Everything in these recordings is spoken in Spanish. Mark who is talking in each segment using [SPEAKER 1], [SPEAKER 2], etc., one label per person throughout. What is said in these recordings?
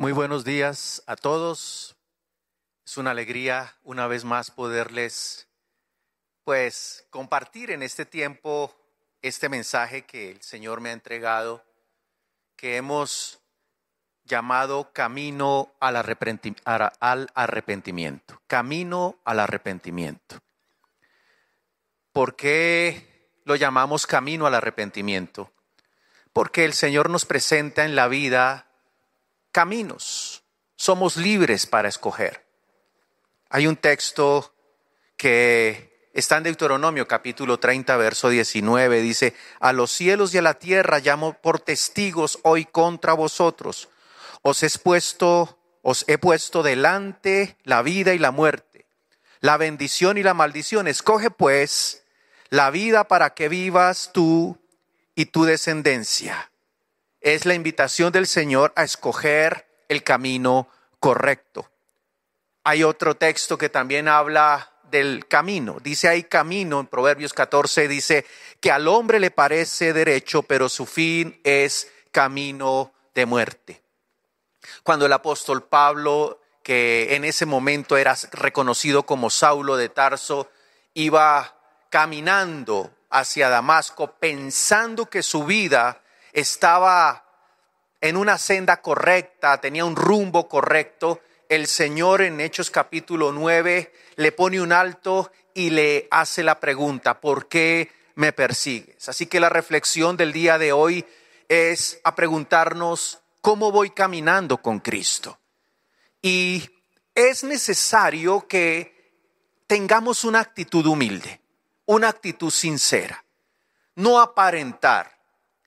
[SPEAKER 1] Muy buenos días a todos. Es una alegría una vez más poderles pues compartir en este tiempo este mensaje que el Señor me ha entregado, que hemos llamado camino al arrepentimiento. Camino al arrepentimiento. ¿Por qué lo llamamos camino al arrepentimiento? Porque el Señor nos presenta en la vida caminos. Somos libres para escoger. Hay un texto que está en Deuteronomio capítulo 30, verso 19. Dice, a los cielos y a la tierra llamo por testigos hoy contra vosotros. Os he puesto, os he puesto delante la vida y la muerte, la bendición y la maldición. Escoge pues la vida para que vivas tú y tu descendencia es la invitación del Señor a escoger el camino correcto. Hay otro texto que también habla del camino. Dice hay camino, en Proverbios 14 dice que al hombre le parece derecho, pero su fin es camino de muerte. Cuando el apóstol Pablo, que en ese momento era reconocido como Saulo de Tarso, iba caminando hacia Damasco pensando que su vida estaba en una senda correcta, tenía un rumbo correcto, el Señor en Hechos capítulo 9 le pone un alto y le hace la pregunta, ¿por qué me persigues? Así que la reflexión del día de hoy es a preguntarnos, ¿cómo voy caminando con Cristo? Y es necesario que tengamos una actitud humilde, una actitud sincera, no aparentar,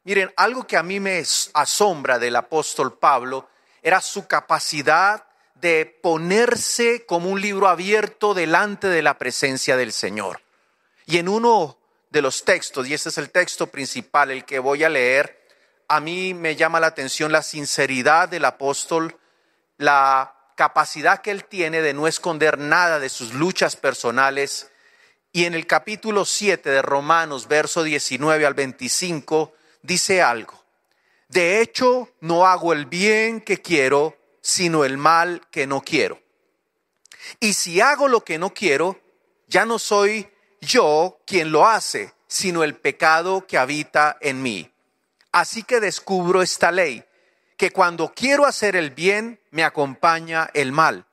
[SPEAKER 1] Miren, algo que a mí me asombra del apóstol Pablo era su capacidad de ponerse como un libro abierto delante de la presencia del Señor. Y en uno de los textos, y este es el texto principal, el que voy a leer, a mí me llama la atención la sinceridad del apóstol, la capacidad que él tiene de no esconder nada de sus luchas personales. Y en el capítulo 7 de Romanos, verso 19 al 25, dice algo. De hecho, no hago el bien que quiero, sino el mal que no quiero. Y si hago lo que no quiero, ya no soy yo quien lo hace, sino el pecado que habita en mí. Así que descubro esta ley, que cuando quiero hacer el bien, me acompaña el mal.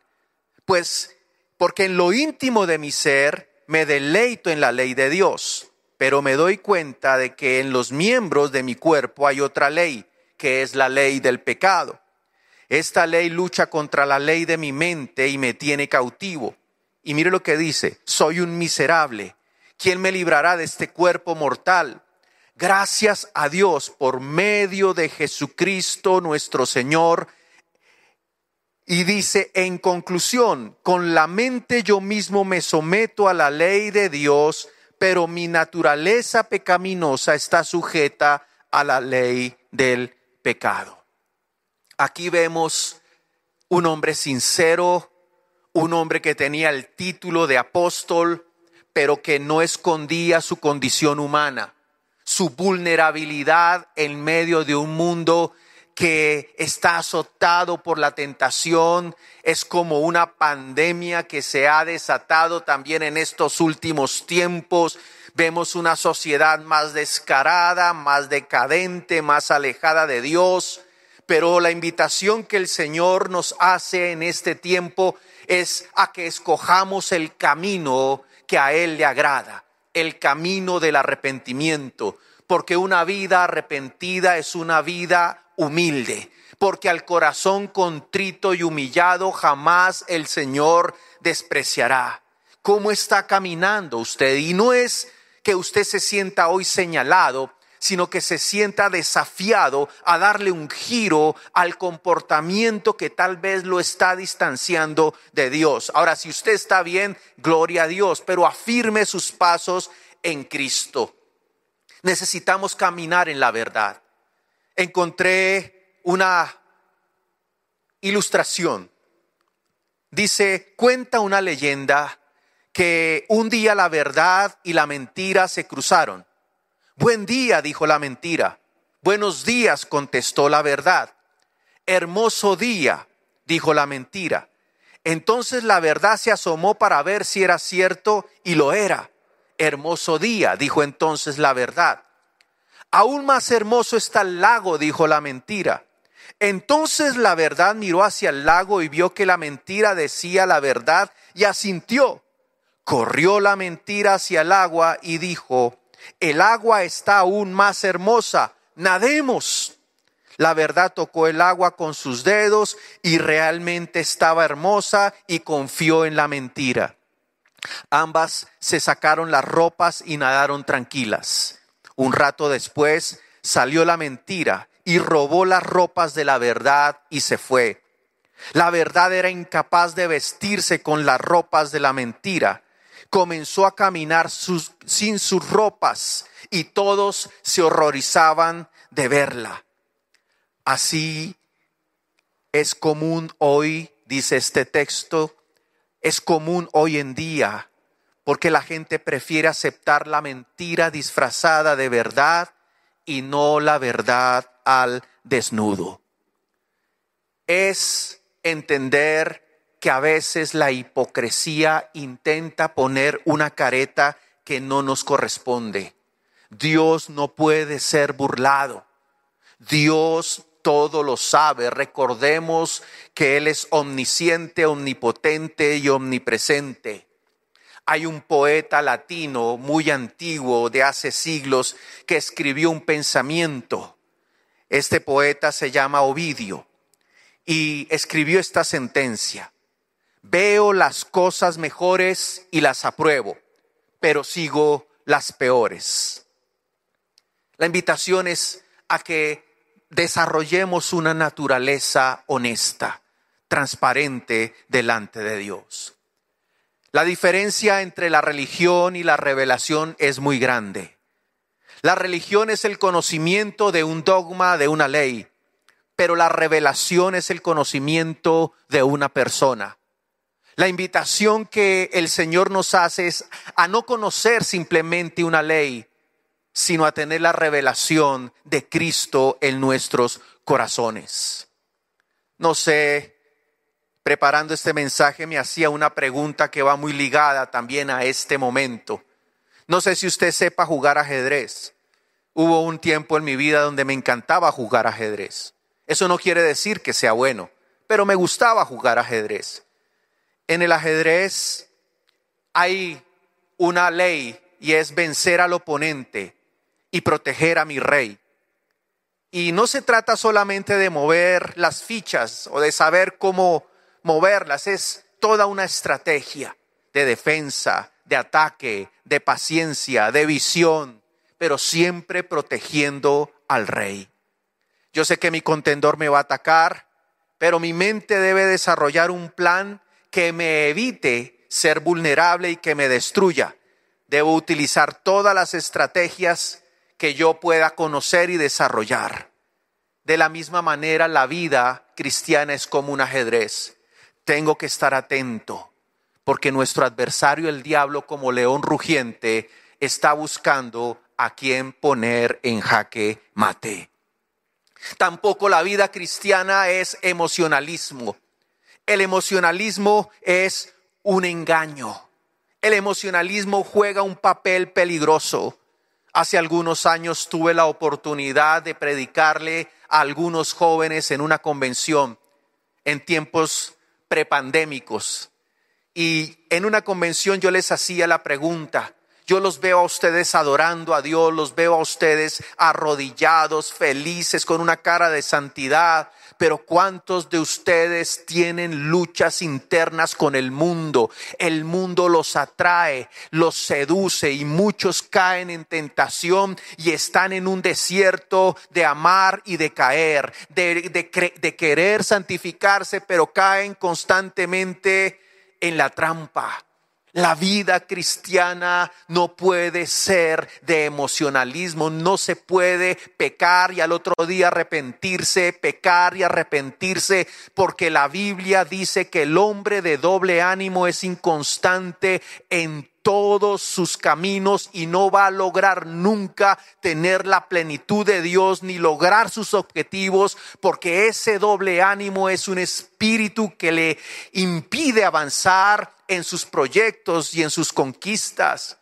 [SPEAKER 1] Pues porque en lo íntimo de mi ser me deleito en la ley de Dios pero me doy cuenta de que en los miembros de mi cuerpo hay otra ley, que es la ley del pecado. Esta ley lucha contra la ley de mi mente y me tiene cautivo. Y mire lo que dice, soy un miserable. ¿Quién me librará de este cuerpo mortal? Gracias a Dios por medio de Jesucristo nuestro Señor. Y dice, en conclusión, con la mente yo mismo me someto a la ley de Dios pero mi naturaleza pecaminosa está sujeta a la ley del pecado. Aquí vemos un hombre sincero, un hombre que tenía el título de apóstol, pero que no escondía su condición humana, su vulnerabilidad en medio de un mundo que está azotado por la tentación, es como una pandemia que se ha desatado también en estos últimos tiempos. Vemos una sociedad más descarada, más decadente, más alejada de Dios, pero la invitación que el Señor nos hace en este tiempo es a que escojamos el camino que a Él le agrada, el camino del arrepentimiento, porque una vida arrepentida es una vida humilde, porque al corazón contrito y humillado jamás el Señor despreciará. ¿Cómo está caminando usted? Y no es que usted se sienta hoy señalado, sino que se sienta desafiado a darle un giro al comportamiento que tal vez lo está distanciando de Dios. Ahora, si usted está bien, gloria a Dios, pero afirme sus pasos en Cristo. Necesitamos caminar en la verdad encontré una ilustración. Dice, cuenta una leyenda que un día la verdad y la mentira se cruzaron. Buen día, dijo la mentira. Buenos días, contestó la verdad. Hermoso día, dijo la mentira. Entonces la verdad se asomó para ver si era cierto y lo era. Hermoso día, dijo entonces la verdad. Aún más hermoso está el lago, dijo la mentira. Entonces la verdad miró hacia el lago y vio que la mentira decía la verdad y asintió. Corrió la mentira hacia el agua y dijo, el agua está aún más hermosa, nademos. La verdad tocó el agua con sus dedos y realmente estaba hermosa y confió en la mentira. Ambas se sacaron las ropas y nadaron tranquilas. Un rato después salió la mentira y robó las ropas de la verdad y se fue. La verdad era incapaz de vestirse con las ropas de la mentira. Comenzó a caminar sin sus ropas y todos se horrorizaban de verla. Así es común hoy, dice este texto, es común hoy en día, porque la gente prefiere aceptar la mentira disfrazada de verdad y no la verdad al desnudo. Es entender que a veces la hipocresía intenta poner una careta que no nos corresponde. Dios no puede ser burlado. Dios todo lo sabe. Recordemos que Él es omnisciente, omnipotente y omnipresente. Hay un poeta latino muy antiguo de hace siglos que escribió un pensamiento. Este poeta se llama Ovidio y escribió esta sentencia. Veo las cosas mejores y las apruebo, pero sigo las peores. La invitación es a que desarrollemos una naturaleza honesta, transparente delante de Dios. La diferencia entre la religión y la revelación es muy grande. La religión es el conocimiento de un dogma, de una ley, pero la revelación es el conocimiento de una persona. La invitación que el Señor nos hace es a no conocer simplemente una ley, sino a tener la revelación de Cristo en nuestros corazones. No sé, preparando este mensaje me hacía una pregunta que va muy ligada también a este momento. No sé si usted sepa jugar ajedrez. Hubo un tiempo en mi vida donde me encantaba jugar ajedrez. Eso no quiere decir que sea bueno, pero me gustaba jugar ajedrez. En el ajedrez hay una ley y es vencer al oponente y proteger a mi rey. Y no se trata solamente de mover las fichas o de saber cómo moverlas, es toda una estrategia de defensa, de ataque, de paciencia, de visión, pero siempre protegiendo al rey. Yo sé que mi contendor me va a atacar, pero mi mente debe desarrollar un plan que me evite ser vulnerable y que me destruya. Debo utilizar todas las estrategias que yo pueda conocer y desarrollar. De la misma manera, la vida cristiana es como un ajedrez. Tengo que estar atento, porque nuestro adversario, el diablo, como león rugiente, está buscando a quien poner en jaque mate. Tampoco la vida cristiana es emocionalismo. El emocionalismo es un engaño. El emocionalismo juega un papel peligroso. Hace algunos años tuve la oportunidad de predicarle a algunos jóvenes en una convención en tiempos prepandémicos. Y en una convención yo les hacía la pregunta, yo los veo a ustedes adorando a Dios, los veo a ustedes arrodillados, felices, con una cara de santidad, pero ¿cuántos de ustedes tienen luchas internas con el mundo? El mundo los atrae, los seduce y muchos caen en tentación y están en un desierto de amar y de caer, de, de querer santificarse, pero caen constantemente en la trampa. La vida cristiana no puede ser de emocionalismo, no se puede pecar y al otro día arrepentirse, pecar y arrepentirse, porque la Biblia dice que el hombre de doble ánimo es inconstante en todos sus caminos y no va a lograr nunca tener la plenitud de Dios ni lograr sus objetivos porque ese doble ánimo es un espíritu que le impide avanzar en sus proyectos y en sus conquistas.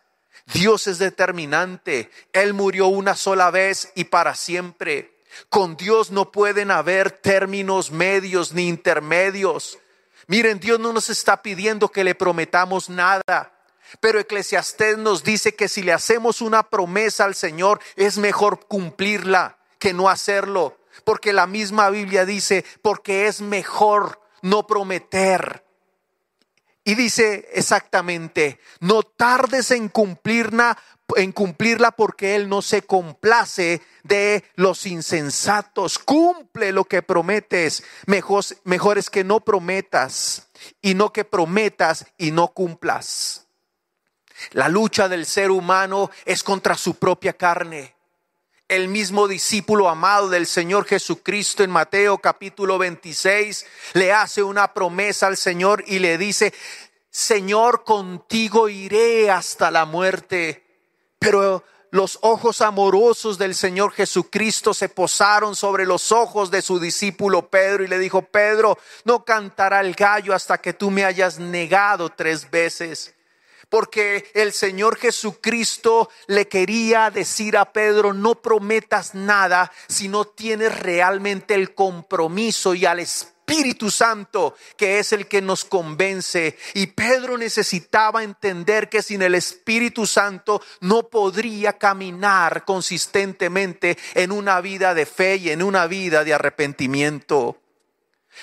[SPEAKER 1] Dios es determinante. Él murió una sola vez y para siempre. Con Dios no pueden haber términos medios ni intermedios. Miren, Dios no nos está pidiendo que le prometamos nada. Pero Eclesiastés nos dice que si le hacemos una promesa al Señor, es mejor cumplirla que no hacerlo. Porque la misma Biblia dice, porque es mejor no prometer. Y dice exactamente, no tardes en cumplirla, en cumplirla porque Él no se complace de los insensatos. Cumple lo que prometes. Mejor, mejor es que no prometas y no que prometas y no cumplas. La lucha del ser humano es contra su propia carne. El mismo discípulo amado del Señor Jesucristo en Mateo capítulo 26 le hace una promesa al Señor y le dice, Señor, contigo iré hasta la muerte. Pero los ojos amorosos del Señor Jesucristo se posaron sobre los ojos de su discípulo Pedro y le dijo, Pedro, no cantará el gallo hasta que tú me hayas negado tres veces porque el Señor Jesucristo le quería decir a Pedro, no prometas nada si no tienes realmente el compromiso y al Espíritu Santo, que es el que nos convence. Y Pedro necesitaba entender que sin el Espíritu Santo no podría caminar consistentemente en una vida de fe y en una vida de arrepentimiento.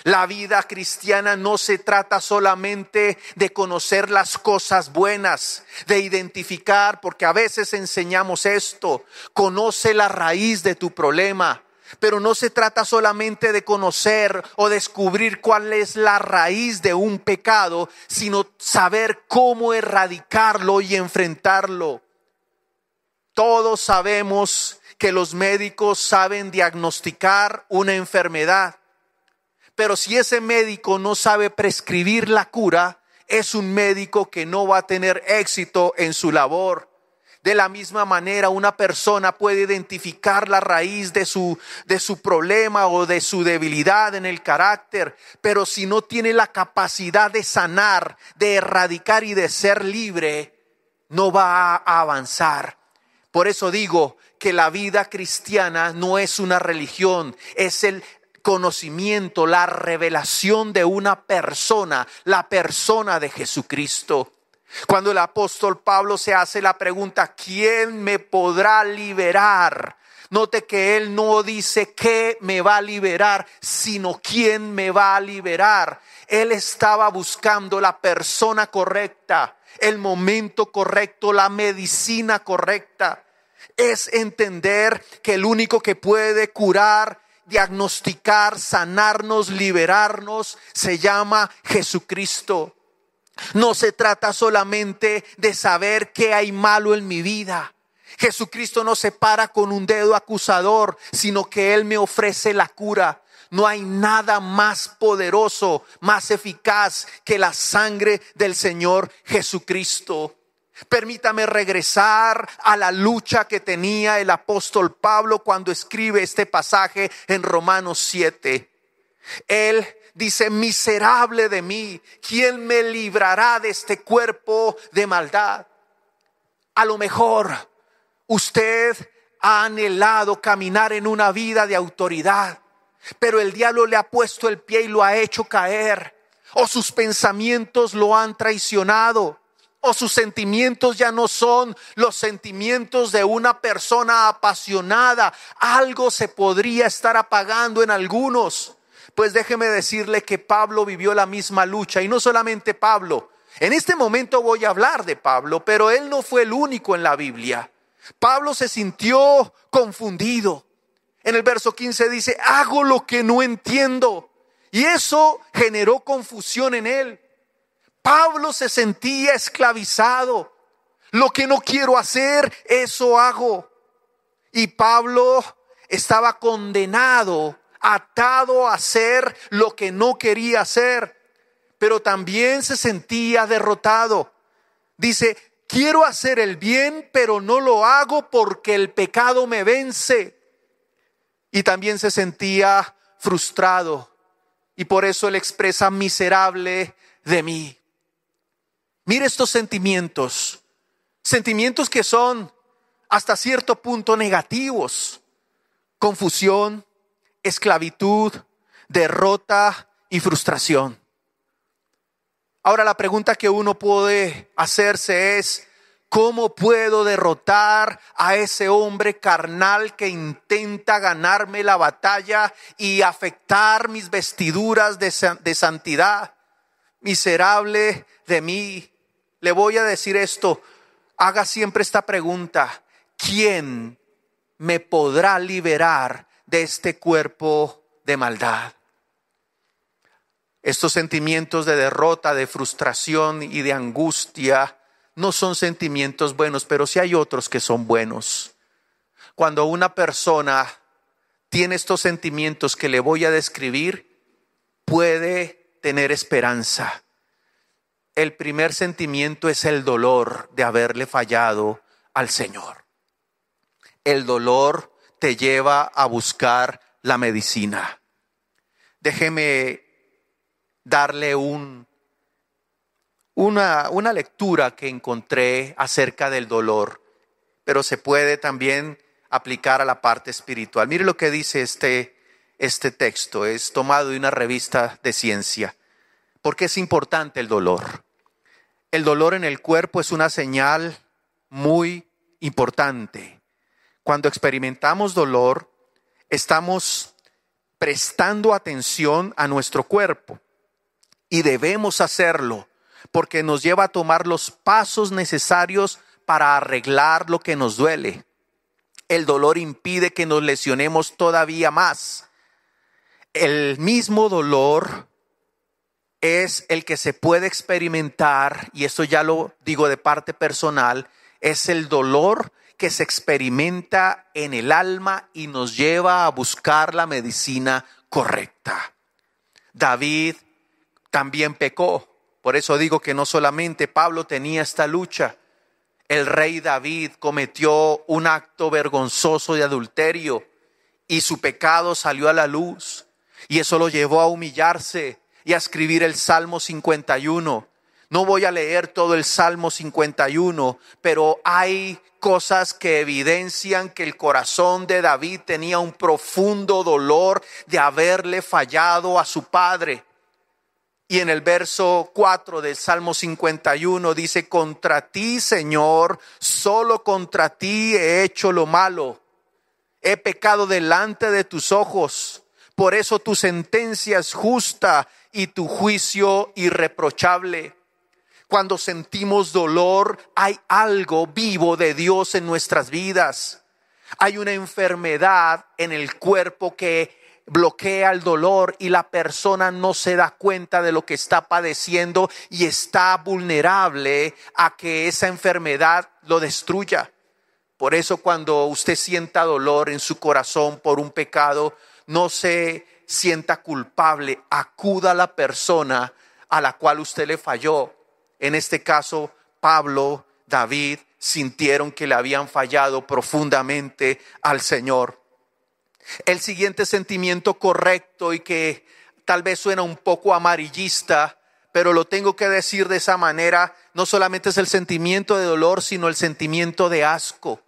[SPEAKER 1] La vida cristiana no se trata solamente de conocer las cosas buenas, de identificar, porque a veces enseñamos esto, conoce la raíz de tu problema, pero no se trata solamente de conocer o descubrir cuál es la raíz de un pecado, sino saber cómo erradicarlo y enfrentarlo. Todos sabemos que los médicos saben diagnosticar una enfermedad pero si ese médico no sabe prescribir la cura, es un médico que no va a tener éxito en su labor. De la misma manera, una persona puede identificar la raíz de su, de su problema o de su debilidad en el carácter, pero si no tiene la capacidad de sanar, de erradicar y de ser libre, no va a avanzar. Por eso digo que la vida cristiana no es una religión, es el conocimiento, la revelación de una persona, la persona de Jesucristo. Cuando el apóstol Pablo se hace la pregunta, ¿quién me podrá liberar? Note que él no dice qué me va a liberar, sino quién me va a liberar. Él estaba buscando la persona correcta, el momento correcto, la medicina correcta. Es entender que el único que puede curar diagnosticar, sanarnos, liberarnos, se llama Jesucristo. No se trata solamente de saber qué hay malo en mi vida. Jesucristo no se para con un dedo acusador, sino que Él me ofrece la cura. No hay nada más poderoso, más eficaz que la sangre del Señor Jesucristo. Permítame regresar a la lucha que tenía el apóstol Pablo cuando escribe este pasaje en Romanos 7. Él dice, miserable de mí, ¿quién me librará de este cuerpo de maldad? A lo mejor usted ha anhelado caminar en una vida de autoridad, pero el diablo le ha puesto el pie y lo ha hecho caer, o sus pensamientos lo han traicionado o sus sentimientos ya no son los sentimientos de una persona apasionada. Algo se podría estar apagando en algunos. Pues déjeme decirle que Pablo vivió la misma lucha y no solamente Pablo. En este momento voy a hablar de Pablo, pero él no fue el único en la Biblia. Pablo se sintió confundido. En el verso 15 dice, hago lo que no entiendo. Y eso generó confusión en él. Pablo se sentía esclavizado. Lo que no quiero hacer, eso hago. Y Pablo estaba condenado, atado a hacer lo que no quería hacer, pero también se sentía derrotado. Dice, quiero hacer el bien, pero no lo hago porque el pecado me vence. Y también se sentía frustrado. Y por eso él expresa miserable de mí. Mire estos sentimientos. Sentimientos que son hasta cierto punto negativos. Confusión, esclavitud, derrota y frustración. Ahora la pregunta que uno puede hacerse es, ¿cómo puedo derrotar a ese hombre carnal que intenta ganarme la batalla y afectar mis vestiduras de, santidad? Miserable de mí. Le voy a decir esto, haga siempre esta pregunta, ¿quién me podrá liberar de este cuerpo de maldad? Estos sentimientos de derrota, de frustración y de angustia no son sentimientos buenos, pero sí hay otros que son buenos. Cuando una persona tiene estos sentimientos que le voy a describir, puede tener esperanza. El primer sentimiento es el dolor de haberle fallado al Señor. El dolor te lleva a buscar la medicina. Déjeme darle un, una, una lectura que encontré acerca del dolor, pero se puede también aplicar a la parte espiritual. Mire lo que dice este, este texto, es tomado de una revista de ciencia. porque es importante el dolor? El dolor en el cuerpo es una señal muy importante. Cuando experimentamos dolor, estamos prestando atención a nuestro cuerpo y debemos hacerlo porque nos lleva a tomar los pasos necesarios para arreglar lo que nos duele. El dolor impide que nos lesionemos todavía más. El mismo dolor es el que se puede experimentar, y esto ya lo digo de parte personal, es el dolor que se experimenta en el alma y nos lleva a buscar la medicina correcta. David también pecó. Por eso digo que no solamente Pablo tenía esta lucha, el rey David cometió un acto vergonzoso de adulterio y su pecado salió a la luz y eso lo llevó a humillarse y a escribir el Salmo 51. No voy a leer todo el Salmo 51, pero hay cosas que evidencian que el corazón de David tenía un profundo dolor de haberle fallado a su padre. Y en el verso 4 del Salmo 51 dice, contra ti, Señor, solo contra ti he hecho lo malo. He pecado delante de tus ojos. Por eso tu sentencia es justa y tu juicio irreprochable. Cuando sentimos dolor, hay algo vivo de Dios en nuestras vidas. Hay una enfermedad en el cuerpo que bloquea el dolor y la persona no se da cuenta de lo que está padeciendo y está vulnerable a que esa enfermedad lo destruya. Por eso cuando usted sienta dolor en su corazón por un pecado, no se sienta culpable, acuda a la persona a la cual usted le falló. En este caso, Pablo, David, sintieron que le habían fallado profundamente al Señor. El siguiente sentimiento correcto y que tal vez suena un poco amarillista, pero lo tengo que decir de esa manera, no solamente es el sentimiento de dolor, sino el sentimiento de asco.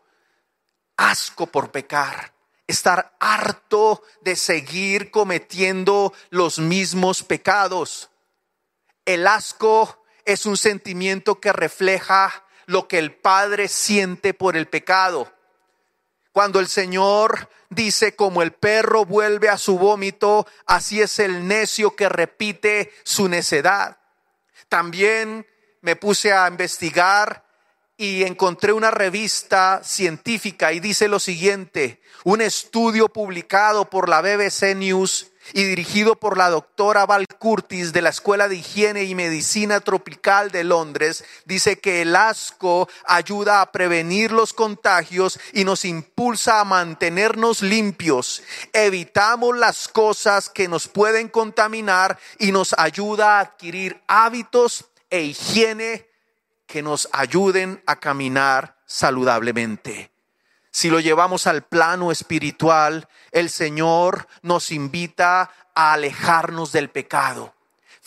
[SPEAKER 1] Asco por pecar, estar harto de seguir cometiendo los mismos pecados. El asco es un sentimiento que refleja lo que el Padre siente por el pecado. Cuando el Señor dice, como el perro vuelve a su vómito, así es el necio que repite su necedad. También me puse a investigar y encontré una revista científica y dice lo siguiente, un estudio publicado por la BBC News y dirigido por la doctora Val Curtis de la Escuela de Higiene y Medicina Tropical de Londres, dice que el asco ayuda a prevenir los contagios y nos impulsa a mantenernos limpios. Evitamos las cosas que nos pueden contaminar y nos ayuda a adquirir hábitos e higiene que nos ayuden a caminar saludablemente. Si lo llevamos al plano espiritual, el Señor nos invita a alejarnos del pecado.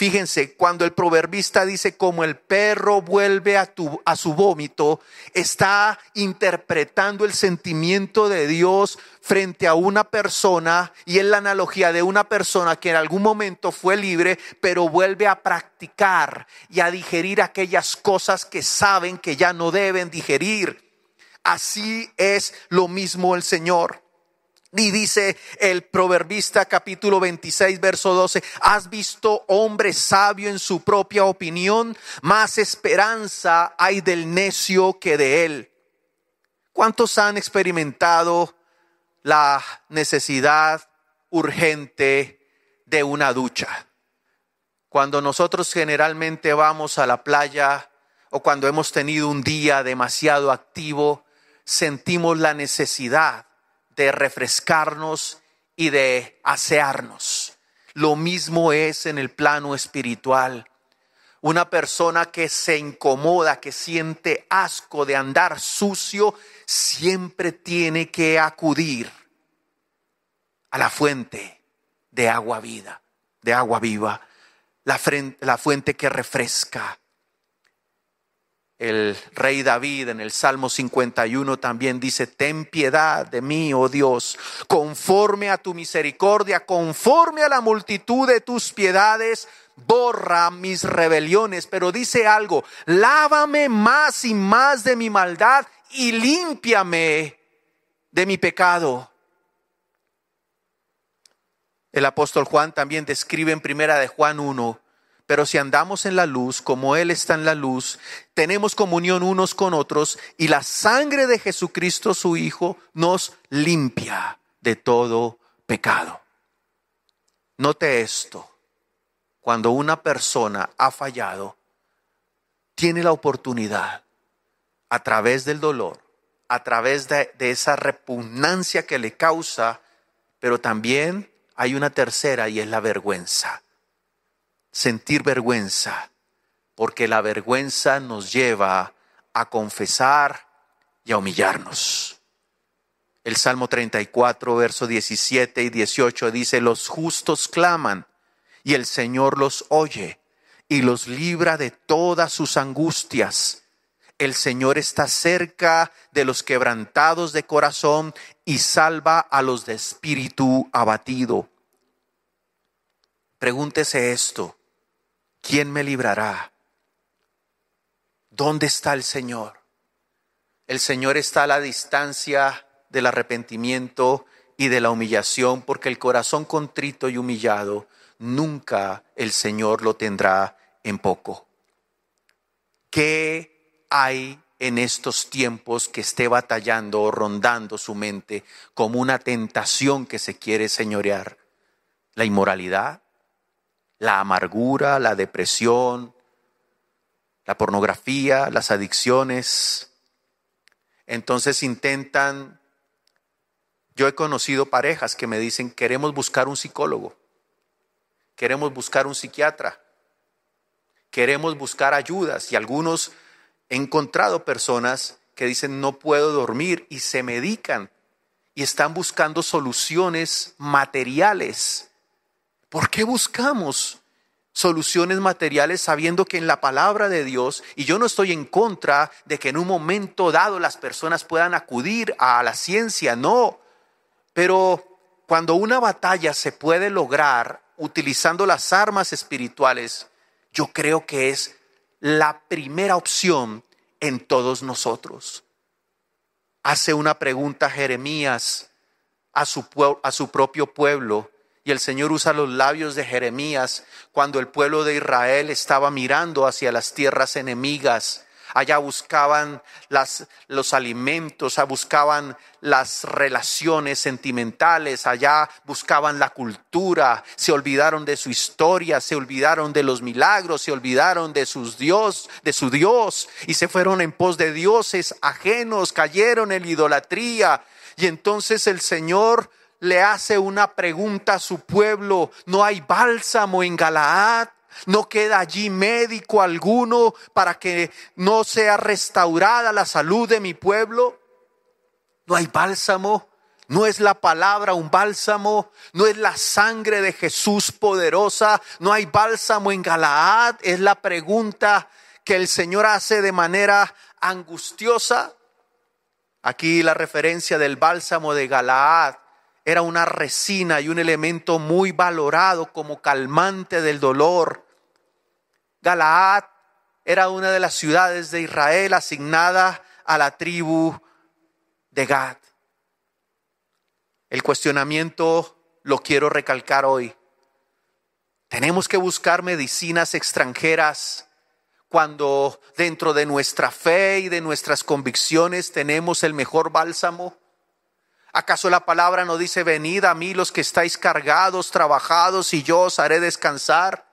[SPEAKER 1] Fíjense, cuando el proverbista dice como el perro vuelve a, tu, a su vómito, está interpretando el sentimiento de Dios frente a una persona y es la analogía de una persona que en algún momento fue libre, pero vuelve a practicar y a digerir aquellas cosas que saben que ya no deben digerir. Así es lo mismo el Señor. Y dice el proverbista capítulo 26, verso 12, ¿has visto hombre sabio en su propia opinión? Más esperanza hay del necio que de él. ¿Cuántos han experimentado la necesidad urgente de una ducha? Cuando nosotros generalmente vamos a la playa o cuando hemos tenido un día demasiado activo, sentimos la necesidad de refrescarnos y de asearnos. Lo mismo es en el plano espiritual. Una persona que se incomoda, que siente asco de andar sucio, siempre tiene que acudir a la fuente de agua vida, de agua viva, la, la fuente que refresca, el rey David en el Salmo 51 también dice, ten piedad de mí, oh Dios, conforme a tu misericordia, conforme a la multitud de tus piedades, borra mis rebeliones. Pero dice algo, lávame más y más de mi maldad y límpiame de mi pecado. El apóstol Juan también describe en primera de Juan 1, pero si andamos en la luz, como Él está en la luz, tenemos comunión unos con otros y la sangre de Jesucristo, su Hijo, nos limpia de todo pecado. Note esto, cuando una persona ha fallado, tiene la oportunidad a través del dolor, a través de, de esa repugnancia que le causa, pero también hay una tercera y es la vergüenza sentir vergüenza, porque la vergüenza nos lleva a confesar y a humillarnos. El Salmo 34, verso 17 y 18 dice, los justos claman y el Señor los oye y los libra de todas sus angustias. El Señor está cerca de los quebrantados de corazón y salva a los de espíritu abatido. Pregúntese esto. ¿Quién me librará? ¿Dónde está el Señor? El Señor está a la distancia del arrepentimiento y de la humillación, porque el corazón contrito y humillado nunca el Señor lo tendrá en poco. ¿Qué hay en estos tiempos que esté batallando o rondando su mente como una tentación que se quiere señorear? ¿La inmoralidad? La amargura, la depresión, la pornografía, las adicciones. Entonces intentan, yo he conocido parejas que me dicen, queremos buscar un psicólogo, queremos buscar un psiquiatra, queremos buscar ayudas y algunos he encontrado personas que dicen, no puedo dormir y se medican y están buscando soluciones materiales ¿Por qué buscamos soluciones materiales sabiendo que en la palabra de Dios, y yo no estoy en contra de que en un momento dado las personas puedan acudir a la ciencia, no, pero cuando una batalla se puede lograr utilizando las armas espirituales, yo creo que es la primera opción en todos nosotros. Hace una pregunta Jeremías a su, a su propio pueblo y el Señor usa los labios de Jeremías cuando el pueblo de Israel estaba mirando hacia las tierras enemigas, Allá buscaban las, los alimentos, buscaban las relaciones sentimentales, allá buscaban la cultura, se olvidaron de su historia, se olvidaron de los milagros, se olvidaron de sus Dios, de su Dios. Y se fueron en pos de dioses ajenos, cayeron en idolatría. Y entonces el Señor le hace una pregunta a su pueblo, ¿no hay bálsamo en Galaad? No queda allí médico alguno para que no sea restaurada la salud de mi pueblo. No hay bálsamo. No es la palabra un bálsamo, no es la sangre de Jesús poderosa, no hay bálsamo en Galaad, es la pregunta que el Señor hace de manera angustiosa. Aquí la referencia del bálsamo de Galaad era una resina y un elemento muy valorado como calmante del dolor. Galaad era una de las ciudades de Israel asignada a la tribu de Gad. El cuestionamiento lo quiero recalcar hoy. Tenemos que buscar medicinas extranjeras cuando dentro de nuestra fe y de nuestras convicciones tenemos el mejor bálsamo. ¿Acaso la palabra no dice, venid a mí los que estáis cargados, trabajados, y yo os haré descansar?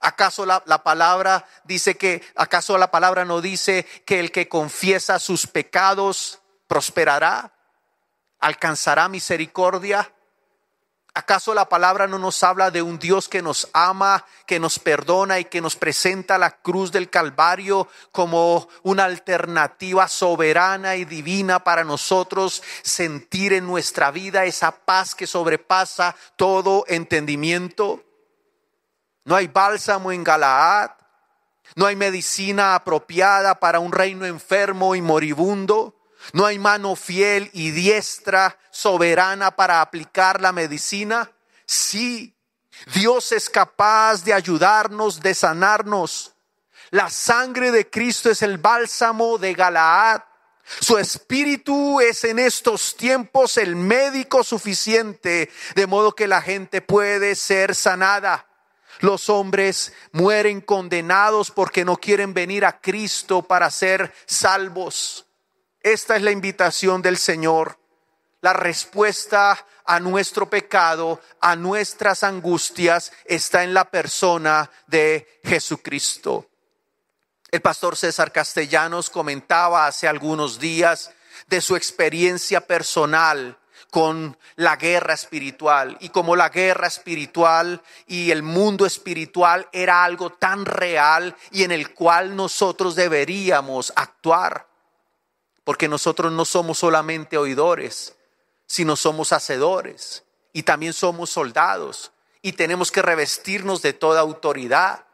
[SPEAKER 1] ¿Acaso la, la, palabra dice que, acaso la palabra no dice que el que confiesa sus pecados prosperará? ¿Alcanzará misericordia? ¿Acaso la palabra no nos habla de un Dios que nos ama, que nos perdona y que nos presenta la cruz del Calvario como una alternativa soberana y divina para nosotros sentir en nuestra vida esa paz que sobrepasa todo entendimiento? No hay bálsamo en Galaad, no hay medicina apropiada para un reino enfermo y moribundo. No hay mano fiel y diestra soberana para aplicar la medicina. Sí, Dios es capaz de ayudarnos, de sanarnos. La sangre de Cristo es el bálsamo de Galaad. Su espíritu es en estos tiempos el médico suficiente, de modo que la gente puede ser sanada. Los hombres mueren condenados porque no quieren venir a Cristo para ser salvos. Esta es la invitación del Señor, la respuesta a nuestro pecado, a nuestras angustias, está en la persona de Jesucristo. El pastor César Castellanos comentaba hace algunos días de su experiencia personal con la guerra espiritual y como la guerra espiritual y el mundo espiritual era algo tan real y en el cual nosotros deberíamos actuar porque nosotros no somos solamente oidores, sino somos hacedores y también somos soldados y tenemos que revestirnos de toda autoridad.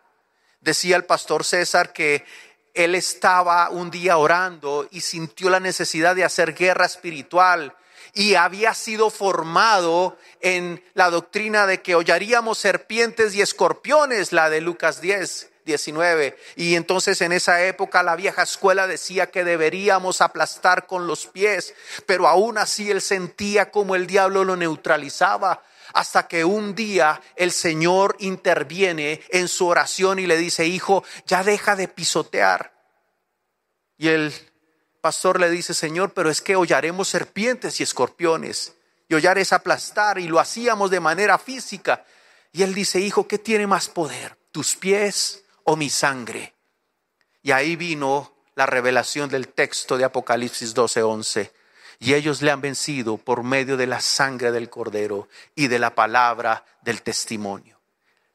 [SPEAKER 1] Decía el pastor César que él estaba un día orando y sintió la necesidad de hacer guerra espiritual y había sido formado en la doctrina de que hollaríamos serpientes y escorpiones, la de Lucas 10. 19. Y entonces en esa época la vieja escuela decía que deberíamos aplastar con los pies, pero aún así él sentía como el diablo lo neutralizaba hasta que un día el Señor interviene en su oración y le dice, hijo, ya deja de pisotear. Y el pastor le dice, Señor, pero es que hollaremos serpientes y escorpiones. Y hollar es aplastar y lo hacíamos de manera física. Y él dice, hijo, ¿qué tiene más poder? ¿Tus pies o mi sangre. Y ahí vino la revelación del texto de Apocalipsis 12:11. Y ellos le han vencido por medio de la sangre del cordero y de la palabra del testimonio.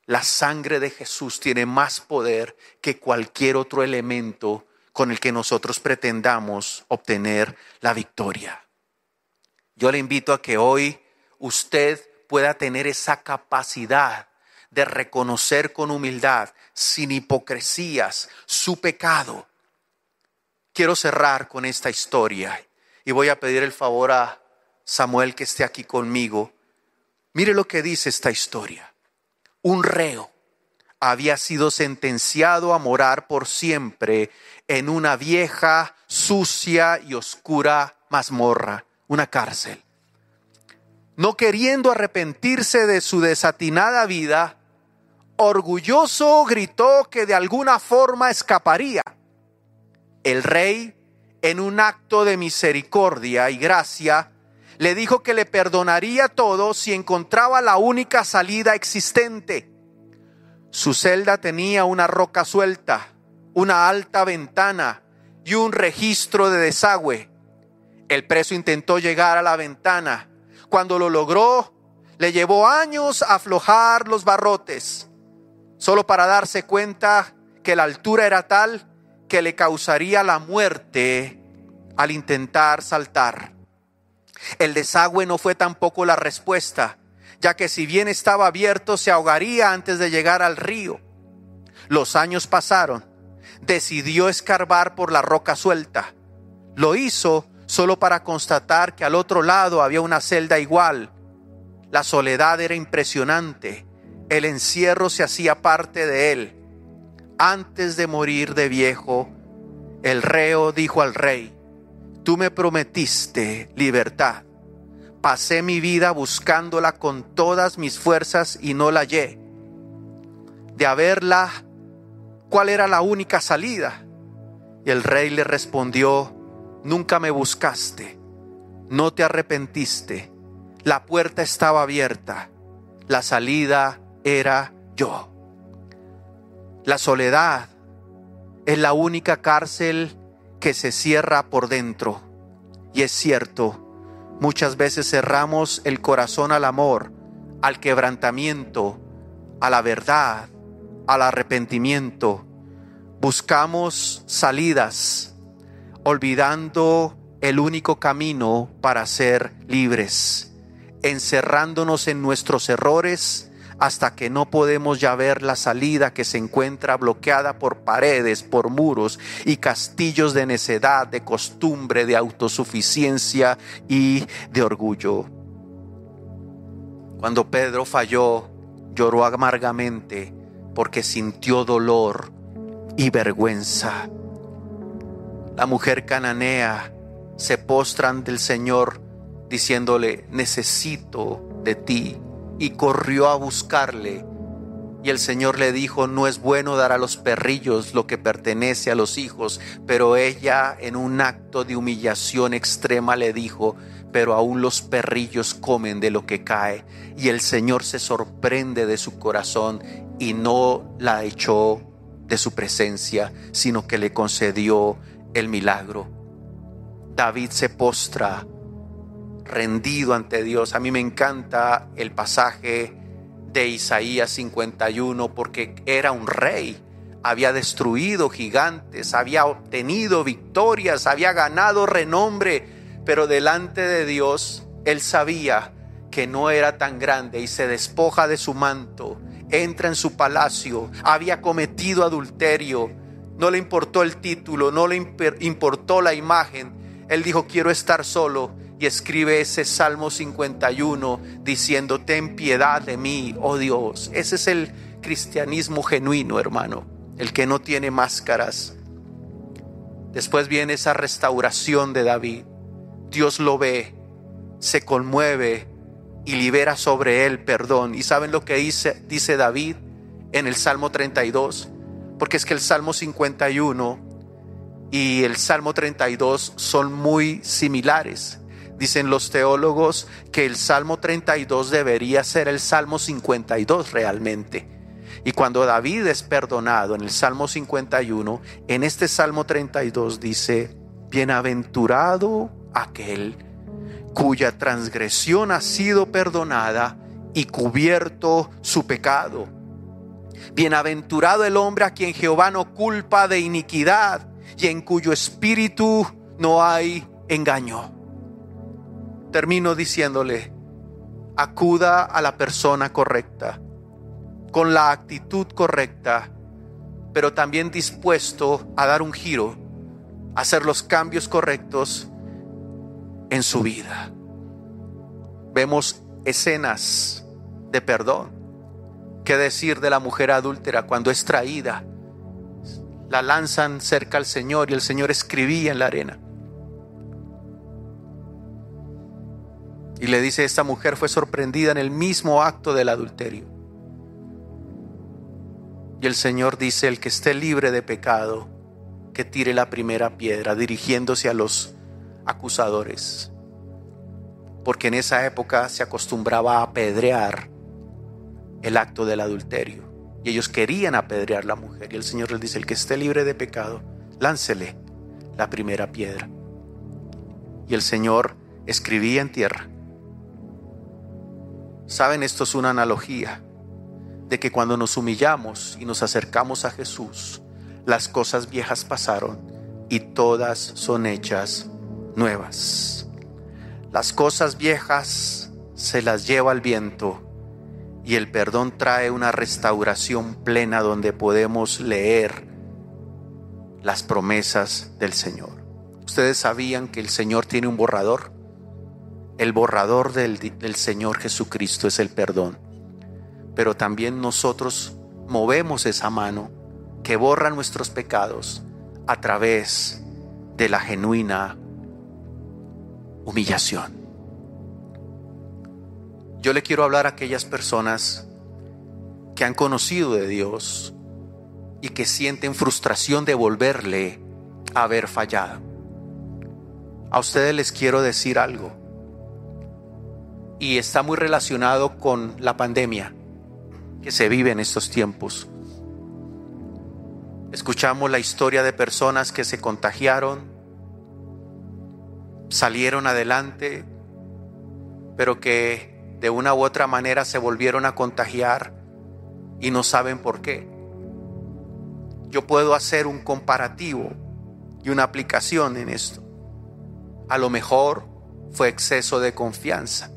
[SPEAKER 1] La sangre de Jesús tiene más poder que cualquier otro elemento con el que nosotros pretendamos obtener la victoria. Yo le invito a que hoy usted pueda tener esa capacidad de reconocer con humildad, sin hipocresías, su pecado. Quiero cerrar con esta historia y voy a pedir el favor a Samuel que esté aquí conmigo. Mire lo que dice esta historia. Un reo había sido sentenciado a morar por siempre en una vieja, sucia y oscura mazmorra, una cárcel. No queriendo arrepentirse de su desatinada vida, orgulloso gritó que de alguna forma escaparía. El rey, en un acto de misericordia y gracia, le dijo que le perdonaría todo si encontraba la única salida existente. Su celda tenía una roca suelta, una alta ventana y un registro de desagüe. El preso intentó llegar a la ventana. Cuando lo logró, le llevó años aflojar los barrotes, solo para darse cuenta que la altura era tal que le causaría la muerte al intentar saltar. El desagüe no fue tampoco la respuesta, ya que si bien estaba abierto se ahogaría antes de llegar al río. Los años pasaron, decidió escarbar por la roca suelta. Lo hizo solo para constatar que al otro lado había una celda igual. La soledad era impresionante, el encierro se hacía parte de él antes de morir de viejo, el reo dijo al rey, tú me prometiste libertad. Pasé mi vida buscándola con todas mis fuerzas y no la hallé. De haberla, ¿cuál era la única salida? Y el rey le respondió, nunca me buscaste, no te arrepentiste, la puerta estaba abierta, la salida era yo. La soledad es la única cárcel que se cierra por dentro. Y es cierto, muchas veces cerramos el corazón al amor, al quebrantamiento, a la verdad, al arrepentimiento. Buscamos salidas, olvidando el único camino para ser libres, encerrándonos en nuestros errores hasta que no podemos ya ver la salida que se encuentra bloqueada por paredes, por muros y castillos de necedad, de costumbre, de autosuficiencia y de orgullo. Cuando Pedro falló, lloró amargamente porque sintió dolor y vergüenza. La mujer cananea se postra ante el Señor diciéndole, necesito de ti y corrió a buscarle. Y el Señor le dijo, no es bueno dar a los perrillos lo que pertenece a los hijos, pero ella en un acto de humillación extrema le dijo, pero aún los perrillos comen de lo que cae. Y el Señor se sorprende de su corazón y no la echó de su presencia, sino que le concedió el milagro. David se postra rendido ante Dios. A mí me encanta el pasaje de Isaías 51 porque era un rey, había destruido gigantes, había obtenido victorias, había ganado renombre, pero delante de Dios él sabía que no era tan grande y se despoja de su manto, entra en su palacio, había cometido adulterio, no le importó el título, no le importó la imagen, él dijo quiero estar solo y escribe ese Salmo 51 diciendo, ten piedad de mí, oh Dios. Ese es el cristianismo genuino, hermano, el que no tiene máscaras. Después viene esa restauración de David. Dios lo ve, se conmueve y libera sobre él perdón. ¿Y saben lo que dice, dice David en el Salmo 32? Porque es que el Salmo 51 y el Salmo 32 son muy similares. Dicen los teólogos que el Salmo 32 debería ser el Salmo 52 realmente. Y cuando David es perdonado en el Salmo 51, en este Salmo 32 dice, bienaventurado aquel cuya transgresión ha sido perdonada y cubierto su pecado. Bienaventurado el hombre a quien Jehová no culpa de iniquidad y en cuyo espíritu no hay engaño termino diciéndole, acuda a la persona correcta, con la actitud correcta, pero también dispuesto a dar un giro, a hacer los cambios correctos en su vida. Vemos escenas de perdón. ¿Qué decir de la mujer adúltera cuando es traída? La lanzan cerca al Señor y el Señor escribía en la arena. Y le dice, esta mujer fue sorprendida en el mismo acto del adulterio. Y el Señor dice, el que esté libre de pecado, que tire la primera piedra dirigiéndose a los acusadores. Porque en esa época se acostumbraba a apedrear el acto del adulterio. Y ellos querían apedrear a la mujer. Y el Señor les dice, el que esté libre de pecado, láncele la primera piedra. Y el Señor escribía en tierra. Saben, esto es una analogía de que cuando nos humillamos y nos acercamos a Jesús, las cosas viejas pasaron y todas son hechas nuevas. Las cosas viejas se las lleva el viento y el perdón trae una restauración plena donde podemos leer las promesas del Señor. Ustedes sabían que el Señor tiene un borrador. El borrador del, Señor Jesucristo es el perdón pero también nosotros movemos esa mano que borra nuestros pecados a través de la genuina humillación. Yo le quiero hablar a aquellas personas que han conocido de Dios y que sienten frustración de volverle a haber fallado. A ustedes les quiero decir algo y está muy relacionado con la pandemia que se vive en estos tiempos. Escuchamos la historia de personas que se contagiaron, salieron adelante, pero que de una u otra manera se volvieron a contagiar y no saben por qué. Yo puedo hacer un comparativo y una aplicación en esto. A lo mejor fue exceso de confianza.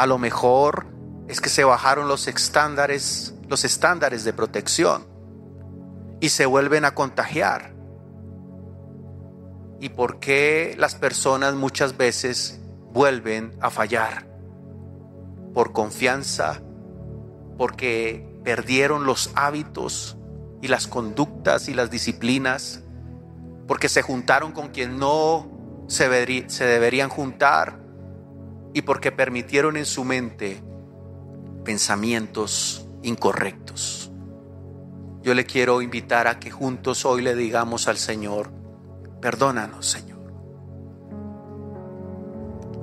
[SPEAKER 1] A lo mejor es que se bajaron los estándares, los estándares de protección y se vuelven a contagiar. ¿Y por qué las personas muchas veces vuelven a fallar? Por confianza, porque perdieron los hábitos y las conductas y las disciplinas, porque se juntaron con quien no se, se deberían juntar y porque permitieron en su mente pensamientos incorrectos. Yo le quiero invitar a que juntos hoy le digamos al Señor, perdónanos Señor.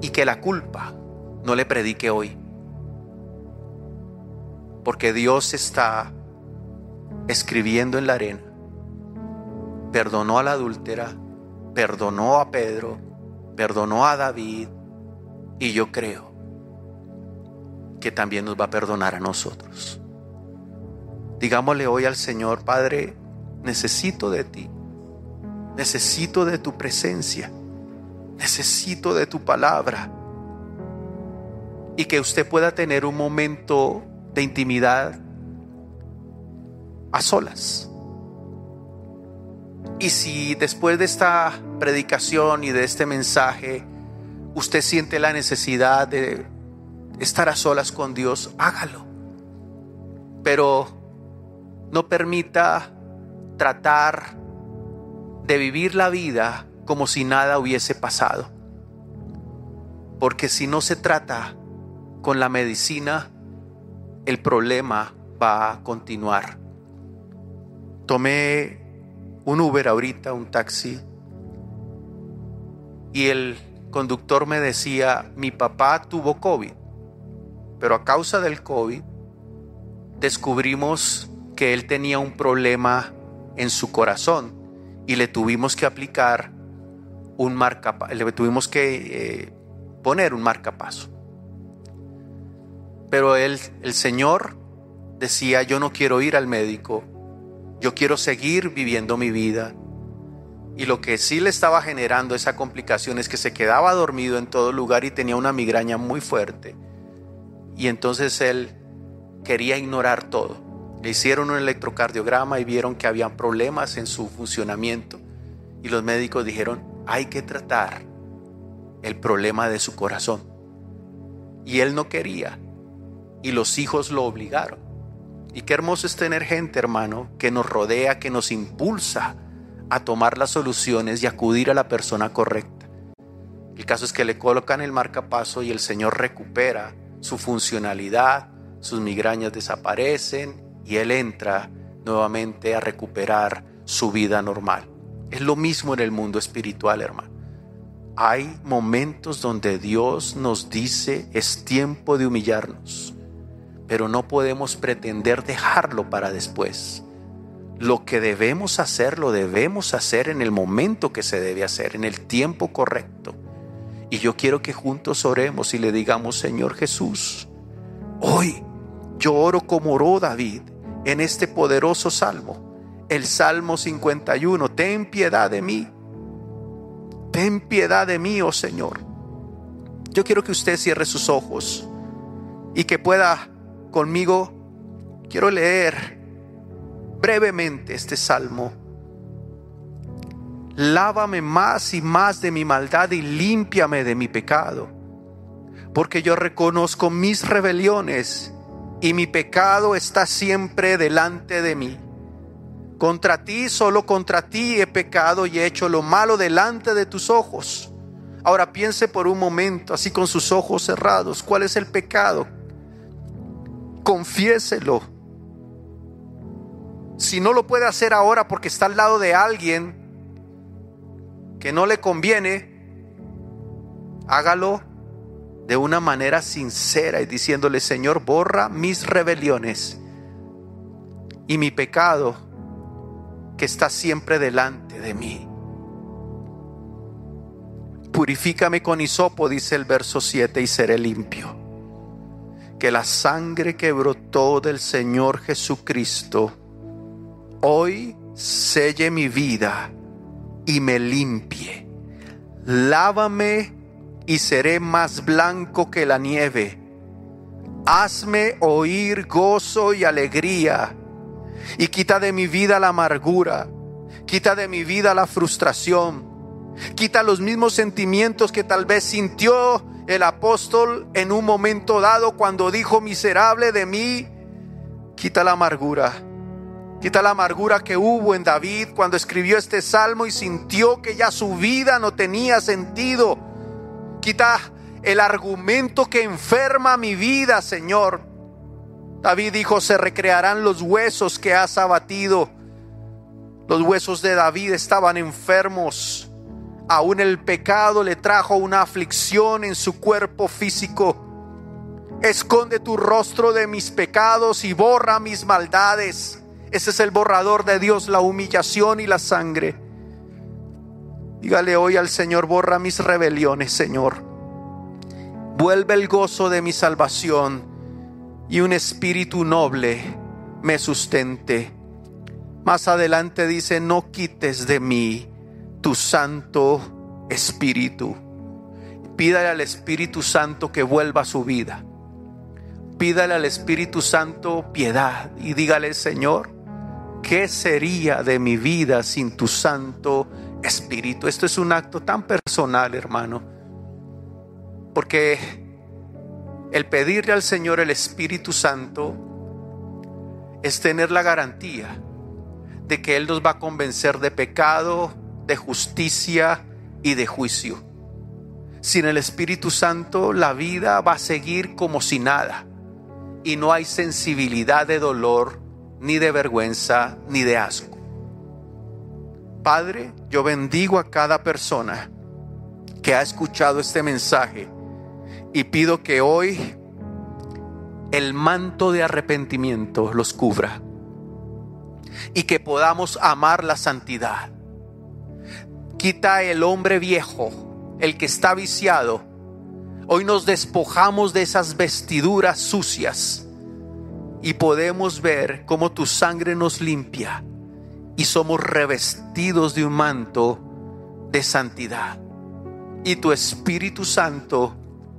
[SPEAKER 1] Y que la culpa no le predique hoy. Porque Dios está escribiendo en la arena. Perdonó a la adúltera, perdonó a Pedro, perdonó a David. Y yo creo que también nos va a perdonar a nosotros. Digámosle hoy al Señor, Padre, necesito de ti, necesito de tu presencia, necesito de tu palabra. Y que usted pueda tener un momento de intimidad a solas. Y si después de esta predicación y de este mensaje usted siente la necesidad de estar a solas con Dios, hágalo. Pero no permita tratar de vivir la vida como si nada hubiese pasado. Porque si no se trata con la medicina, el problema va a continuar. Tomé un Uber ahorita, un taxi, y el conductor me decía, mi papá tuvo COVID. Pero a causa del COVID descubrimos que él tenía un problema en su corazón y le tuvimos que aplicar un marca, le tuvimos que eh, poner un marcapaso. Pero él, el Señor decía, yo no quiero ir al médico, yo quiero seguir viviendo mi vida. Y lo que sí le estaba generando esa complicación es que se quedaba dormido en todo lugar y tenía una migraña muy fuerte. Y entonces él quería ignorar todo. Le hicieron un electrocardiograma y vieron que había problemas en su funcionamiento. Y los médicos dijeron, hay que tratar el problema de su corazón. Y él no quería. Y los hijos lo obligaron. Y qué hermoso es tener gente, hermano, que nos rodea, que nos impulsa a tomar las soluciones y acudir a la persona correcta. El caso es que le colocan el marcapaso y el Señor recupera su funcionalidad, sus migrañas desaparecen y él entra nuevamente a recuperar su vida normal. Es lo mismo en el mundo espiritual, hermano. Hay momentos donde Dios nos dice es tiempo de humillarnos, pero no podemos pretender dejarlo para después. Lo que debemos hacer, lo debemos hacer en el momento que se debe hacer, en el tiempo correcto. Y yo quiero que juntos oremos y le digamos, Señor Jesús, hoy yo oro como oró David en este poderoso salmo, el Salmo 51, ten piedad de mí, ten piedad de mí, oh Señor. Yo quiero que usted cierre sus ojos y que pueda conmigo, quiero leer brevemente este salmo. Lávame más y más de mi maldad y límpiame de mi pecado, porque yo reconozco mis rebeliones y mi pecado está siempre delante de mí. Contra ti, solo contra ti he pecado y he hecho lo malo delante de tus ojos. Ahora piense por un momento, así con sus ojos cerrados, cuál es el pecado. Confiéselo si no lo puede hacer ahora porque está al lado de alguien que no le conviene, hágalo de una manera sincera y diciéndole, Señor, borra mis rebeliones y mi pecado que está siempre delante de mí. Purifícame con hisopo, dice el verso 7, y seré limpio. Que la sangre que brotó del Señor Jesucristo hoy selle mi vida y me limpie. Lávame y seré más blanco que la nieve. Hazme oír gozo y alegría y quita de mi vida la amargura, quita de mi vida la frustración, quita los mismos sentimientos que tal vez sintió el apóstol en un momento dado cuando dijo miserable de mí, quita la amargura Quita la amargura que hubo en David cuando escribió este salmo y sintió que ya su vida no tenía sentido. Quita el argumento que enferma mi vida, Señor. David dijo, se recrearán los huesos que has abatido. Los huesos de David estaban enfermos. Aún el pecado le trajo una aflicción en su cuerpo físico. Esconde tu rostro de mis pecados y borra mis maldades. Ese es el borrador de Dios, la humillación y la sangre. Dígale hoy al Señor, borra mis rebeliones, Señor. Vuelve el gozo de mi salvación y un espíritu noble me sustente. Más adelante dice, no quites de mí tu santo espíritu. Pídale al Espíritu Santo que vuelva su vida. Pídale al Espíritu Santo piedad y dígale, Señor, ¿qué sería de mi vida sin tu Santo Espíritu? Esto es un acto tan personal, hermano, porque el pedirle al Señor el Espíritu Santo es tener la garantía de que Él nos va a convencer de pecado, de justicia y de juicio. Sin el Espíritu Santo la vida va a seguir como si nada y no hay sensibilidad de dolor ni de vergüenza, ni de asco. Padre, yo bendigo a cada persona que ha escuchado este mensaje y pido que hoy el manto de arrepentimiento los cubra y que podamos amar la santidad. Quita el hombre viejo, el que está viciado. Hoy nos despojamos de esas vestiduras sucias y podemos ver cómo tu sangre nos limpia y somos revestidos de un manto de santidad. Y tu Espíritu Santo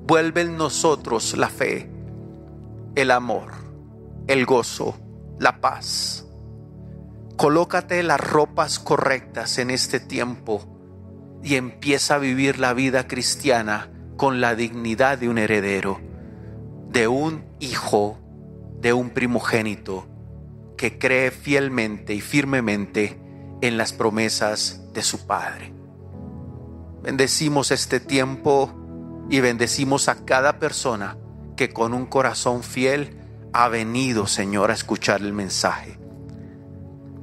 [SPEAKER 1] vuelve en nosotros la fe, el amor, el gozo, la paz. Colócate las ropas correctas en este tiempo y empieza a vivir la vida cristiana con la dignidad de un heredero, de un hijo de un primogénito que cree fielmente y firmemente en las promesas de su Padre. Bendecimos este tiempo y bendecimos a cada persona que con un corazón fiel ha venido, Señor, a escuchar el mensaje.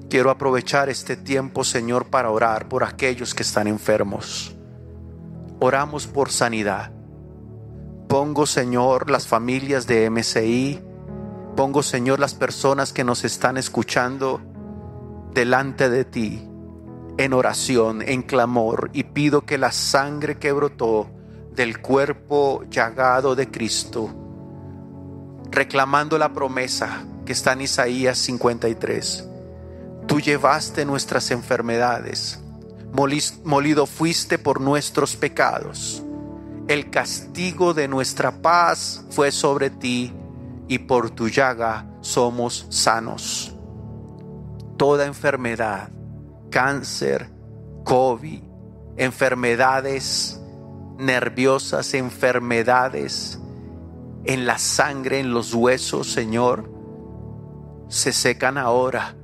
[SPEAKER 1] quiero aprovechar este tiempo, Señor, para orar por aquellos que están enfermos. Oramos por sanidad. Pongo, Señor, las familias de MCI. Pongo, Señor, las personas que nos están escuchando delante de ti en oración, en clamor, y pido que la sangre que brotó del cuerpo llagado de Cristo, reclamando la promesa que está en Isaías 53, tú llevaste nuestras enfermedades, molido fuiste por nuestros pecados, el castigo de nuestra paz fue sobre ti, y por tu llaga somos sanos. Toda enfermedad, cáncer, COVID, enfermedades nerviosas, enfermedades en la sangre, en los huesos, Señor, se secan ahora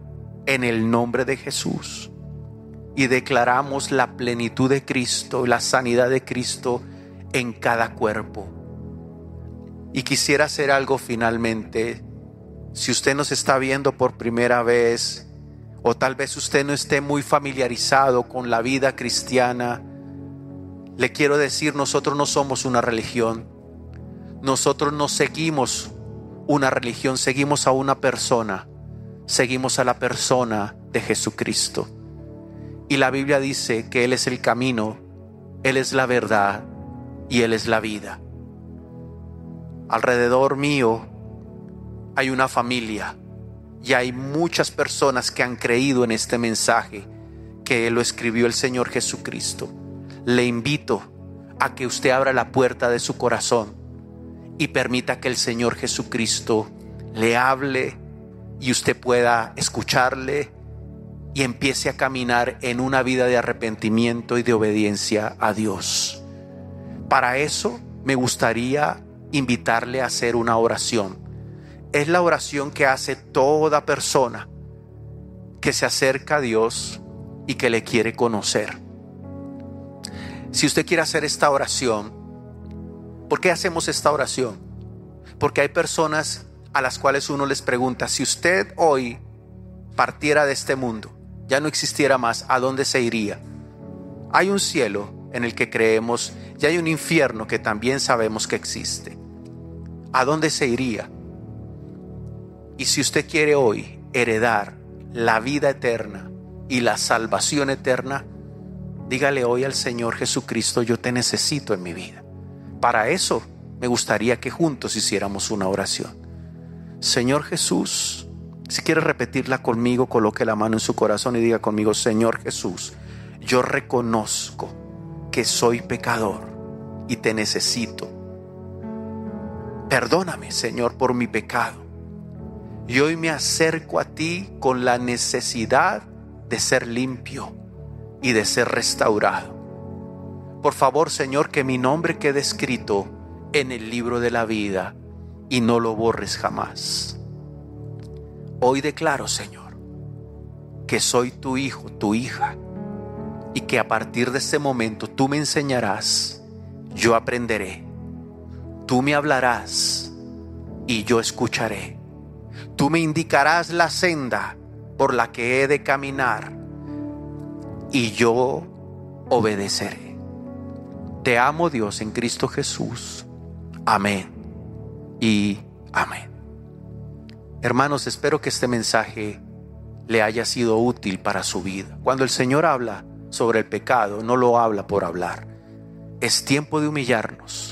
[SPEAKER 1] en el nombre de Jesús. Y declaramos la plenitud de Cristo, la sanidad de Cristo en cada cuerpo. Y quisiera hacer algo finalmente. Si usted nos está viendo por primera vez, o tal vez usted no esté muy familiarizado con la vida cristiana, le quiero decir, nosotros no somos una religión. Nosotros no seguimos una religión, seguimos a una persona. Seguimos a la persona de Jesucristo. Y la Biblia dice que Él es el camino, Él es la verdad y Él es la vida. Alrededor mío hay una familia y hay muchas personas que han creído en este mensaje que lo escribió el Señor Jesucristo. Le invito a que usted abra la puerta de su corazón y permita que el Señor Jesucristo le hable y usted pueda escucharle y empiece a caminar en una vida de arrepentimiento y de obediencia a Dios. Para eso me gustaría invitarle a hacer una oración es la oración que hace toda persona que se acerca a Dios y que le quiere conocer. Si usted quiere hacer esta oración, ¿por qué hacemos esta oración? Porque hay personas a las cuales uno les pregunta, si usted hoy partiera de este mundo, ya no existiera más, ¿a dónde se iría? Hay un cielo en el que creemos y hay un infierno que también sabemos que existe. ¿A dónde se iría? Y si usted quiere hoy heredar la vida eterna y la salvación eterna, dígale hoy al Señor Jesucristo, yo te necesito en mi vida. Para eso me gustaría que juntos hiciéramos una oración. Señor Jesús, si quiere repetirla conmigo, coloque la mano en su corazón y diga conmigo, Señor Jesús, yo reconozco que soy pecador y te necesito. Perdóname, Señor, por mi pecado y hoy me acerco a ti con la necesidad de ser limpio y de ser restaurado. Por favor, Señor, que mi nombre quede escrito en el libro de la vida y no lo borres jamás. Hoy declaro, Señor, que soy tu hijo, tu hija, y que a partir de este momento tú me enseñarás, yo aprenderé, tú me hablarás y yo escucharé Tú me indicarás la senda por la que he de caminar y yo obedeceré. Te amo Dios en Cristo Jesús. Amén y amén. Hermanos, espero que este mensaje le haya sido útil para su vida. Cuando el Señor habla sobre el pecado, no lo habla por hablar. Es tiempo de humillarnos,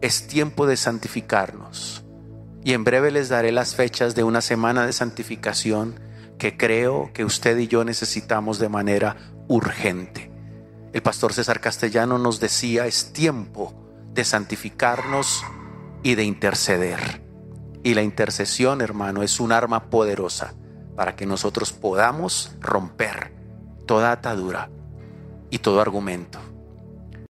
[SPEAKER 1] es tiempo de santificarnos y en breve les daré las fechas de una semana de santificación que creo que usted y yo necesitamos de manera urgente. El pastor César Castellano nos decía, es tiempo de santificarnos y de interceder. Y la intercesión, hermano, es un arma poderosa para que nosotros podamos romper toda atadura y todo argumento